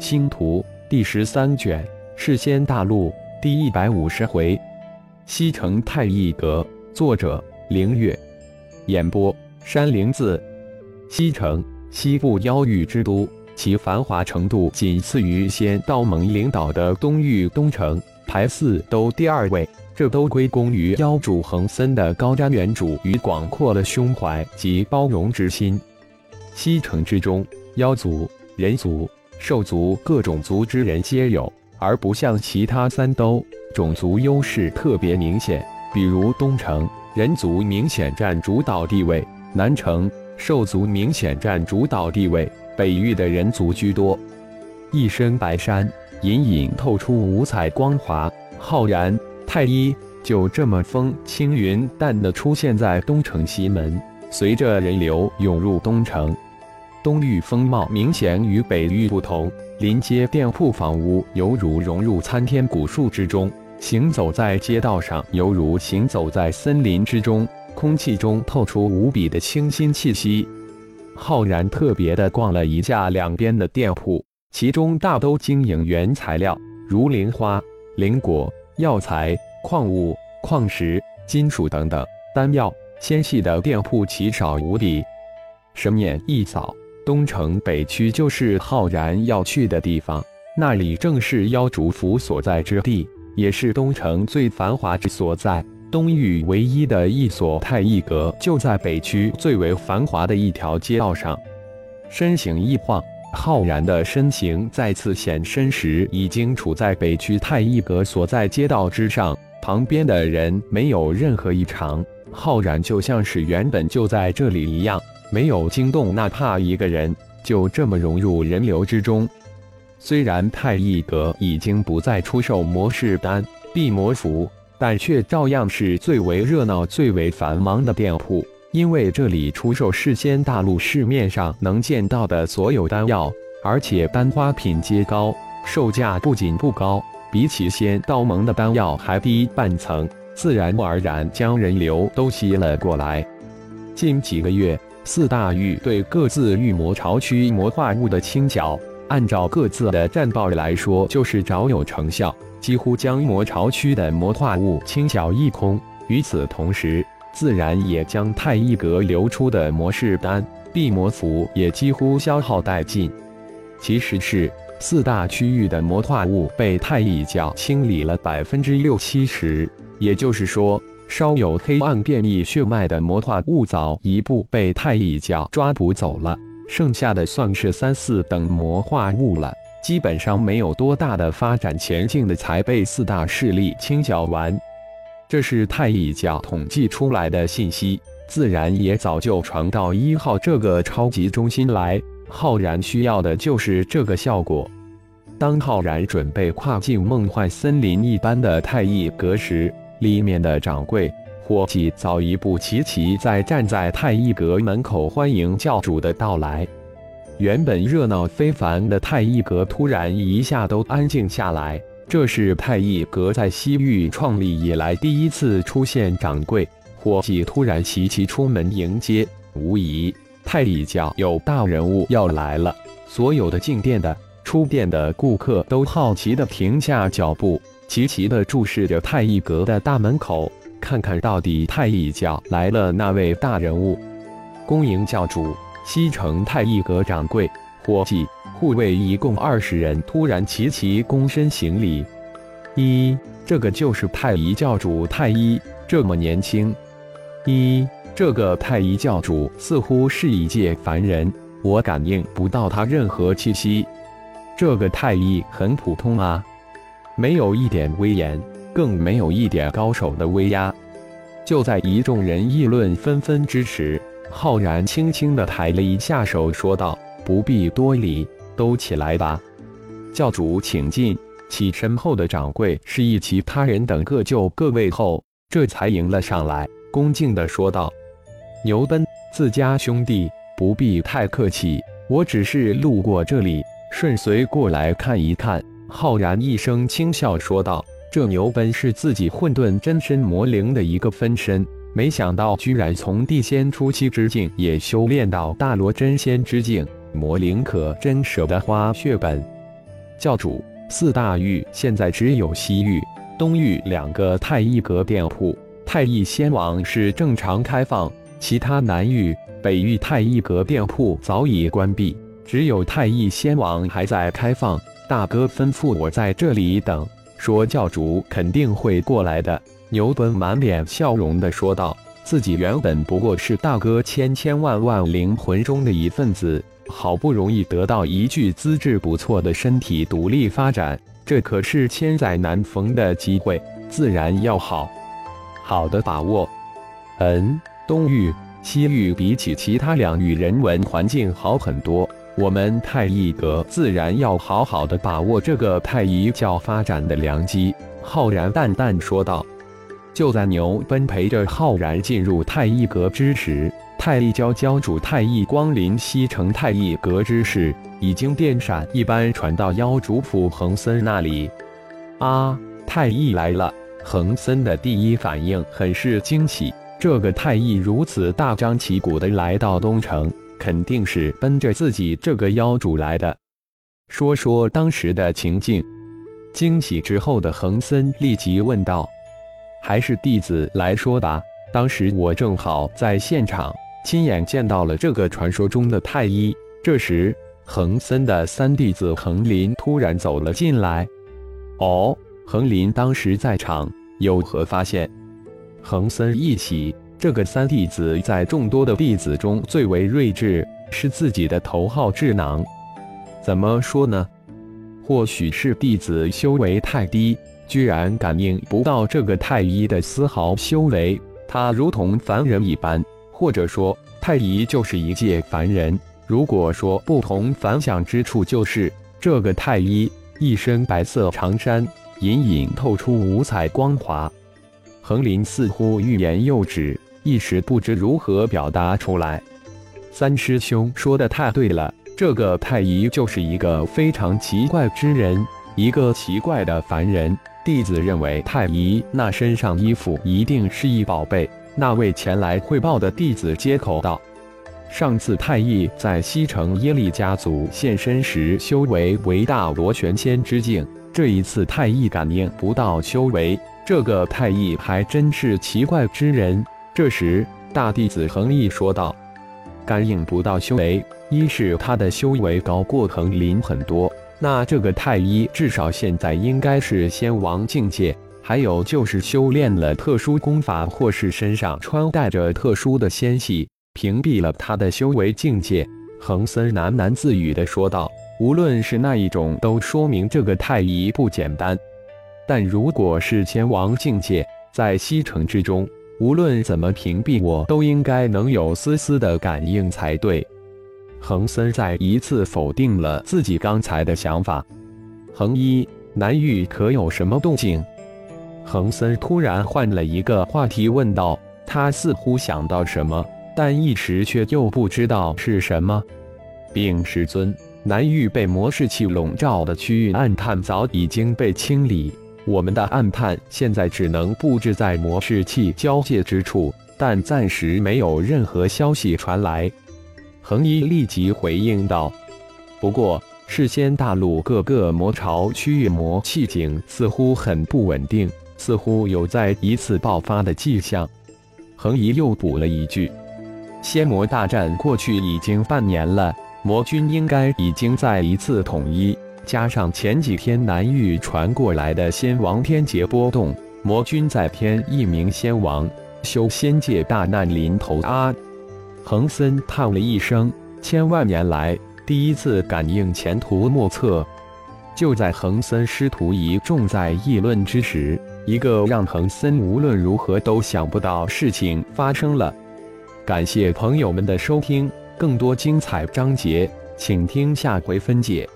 星图第十三卷，世仙大陆第一百五十回，西城太一阁。作者：凌月。演播：山灵子。西城，西部妖域之都，其繁华程度仅次于仙道盟领导的东域东城，排四都第二位。这都归功于妖主恒森的高瞻远瞩与广阔的胸怀及包容之心。西城之中，妖族、人族。兽族各种族之人皆有，而不像其他三都，种族优势特别明显。比如东城人族明显占主导地位，南城兽族明显占主导地位，北域的人族居多。一身白衫，隐隐透出五彩光华，浩然、太一就这么风轻云淡地出现在东城西门，随着人流涌入东城。东域风貌明显与北域不同，临街店铺房屋犹如融入参天古树之中，行走在街道上犹如行走在森林之中，空气中透出无比的清新气息。浩然特别的逛了一下两边的店铺，其中大都经营原材料，如灵花、灵果、药材、矿物、矿石、金属等等，丹药、纤细的店铺奇少无比。神眼一扫。东城北区就是浩然要去的地方，那里正是妖主府所在之地，也是东城最繁华之所在。东域唯一的一所太一阁就在北区最为繁华的一条街道上。身形一晃，浩然的身形再次显身时，已经处在北区太一阁所在街道之上。旁边的人没有任何异常，浩然就像是原本就在这里一样。没有惊动哪怕一个人，就这么融入人流之中。虽然太一阁已经不再出售魔士丹、地魔符，但却照样是最为热闹、最为繁忙的店铺。因为这里出售世间大陆市面上能见到的所有丹药，而且丹花品阶高，售价不仅不高，比起仙道盟的丹药还低半层，自然而然将人流都吸了过来。近几个月。四大域对各自域魔巢区魔化物的清剿，按照各自的战报来说，就是早有成效，几乎将魔巢区的魔化物清剿一空。与此同时，自然也将太一阁流出的魔士丹、地魔符也几乎消耗殆尽。其实是四大区域的魔化物被太一教清理了百分之六七十，也就是说。稍有黑暗变异血脉的魔化物早一步被太乙教抓捕走了，剩下的算是三四等魔化物了，基本上没有多大的发展前景的才被四大势力清剿完。这是太乙教统计出来的信息，自然也早就传到一号这个超级中心来。浩然需要的就是这个效果。当浩然准备跨进梦幻森林一般的太乙阁时，里面的掌柜伙计早一步齐齐在站在太一阁门口欢迎教主的到来。原本热闹非凡的太一阁突然一下都安静下来，这是太一阁在西域创立以来第一次出现掌柜伙计突然齐齐出门迎接。无疑，太乙教有大人物要来了。所有的进店的、出店的顾客都好奇地停下脚步。齐齐地注视着太乙阁的大门口，看看到底太乙教来了那位大人物。恭迎教主，西城太乙阁掌柜、伙计、护卫一共二十人，突然齐齐躬身行礼。一，这个就是太乙教主太一，这么年轻。一，这个太乙教主似乎是一介凡人，我感应不到他任何气息。这个太一很普通啊。没有一点威严，更没有一点高手的威压。就在一众人议论纷纷之时，浩然轻轻地抬了一下手，说道：“不必多礼，都起来吧。”教主请进。起身后的掌柜示意其他人等各就各位后，这才迎了上来，恭敬地说道：“牛奔，自家兄弟，不必太客气，我只是路过这里，顺随过来看一看。”浩然一声轻笑说道：“这牛奔是自己混沌真身魔灵的一个分身，没想到居然从地仙初期之境也修炼到大罗真仙之境，魔灵可真舍得花血本。教主，四大域现在只有西域、东域两个太一阁店铺，太一仙王是正常开放，其他南域、北域太一阁店铺早已关闭，只有太一仙王还在开放。大哥吩咐我在这里等，说教主肯定会过来的。牛顿满脸笑容地说道：“自己原本不过是大哥千千万万灵魂中的一份子。”好不容易得到一具资质不错的身体，独立发展，这可是千载难逢的机会，自然要好好的把握。嗯，东域、西域比起其他两域人文环境好很多，我们太一阁自然要好好的把握这个太一教发展的良机。浩然淡淡说道。就在牛奔陪着浩然进入太一阁之时。太一教教主太一光临西城太一阁之事，已经电闪一般传到妖主府恒森那里。啊，太一来了！恒森的第一反应很是惊喜。这个太一如此大张旗鼓的来到东城，肯定是奔着自己这个妖主来的。说说当时的情境。惊喜之后的恒森立即问道：“还是弟子来说吧。当时我正好在现场。”亲眼见到了这个传说中的太医。这时，恒森的三弟子恒林突然走了进来。哦，恒林当时在场，有何发现？恒森一喜，这个三弟子在众多的弟子中最为睿智，是自己的头号智囊。怎么说呢？或许是弟子修为太低，居然感应不到这个太医的丝毫修为，他如同凡人一般。或者说，太医就是一介凡人。如果说不同凡响之处，就是这个太医一身白色长衫，隐隐透出五彩光华。横林似乎欲言又止，一时不知如何表达出来。三师兄说的太对了，这个太医就是一个非常奇怪之人，一个奇怪的凡人。弟子认为，太医那身上衣服一定是一宝贝。那位前来汇报的弟子接口道：“上次太乙在西城耶利家族现身时，修为为大罗玄仙之境。这一次太乙感应不到修为，这个太乙还真是奇怪之人。”这时，大弟子恒毅说道：“感应不到修为，一是他的修为高过恒林很多，那这个太医至少现在应该是仙王境界。”还有就是修炼了特殊功法，或是身上穿戴着特殊的仙系，屏蔽了他的修为境界。恒森喃喃自语地说道：“无论是那一种，都说明这个太医不简单。但如果是仙王境界，在西城之中，无论怎么屏蔽，我都应该能有丝丝的感应才对。”恒森再一次否定了自己刚才的想法。恒一，南域可有什么动静？恒森突然换了一个话题问道：“他似乎想到什么，但一时却又不知道是什么。”禀师尊，南域被魔士气笼罩的区域暗探早已经被清理，我们的暗探现在只能布置在魔士器交界之处，但暂时没有任何消息传来。恒一立即回应道：“不过，事先大陆各个魔潮区域魔气井似乎很不稳定。”似乎有再一次爆发的迹象，恒一又补了一句：“仙魔大战过去已经半年了，魔军应该已经再一次统一。加上前几天南域传过来的仙王天劫波动，魔君再添一名仙王，修仙界大难临头啊！”恒森叹了一声：“千万年来第一次感应前途莫测。”就在恒森师徒一众在议论之时。一个让恒森无论如何都想不到事情发生了。感谢朋友们的收听，更多精彩章节，请听下回分解。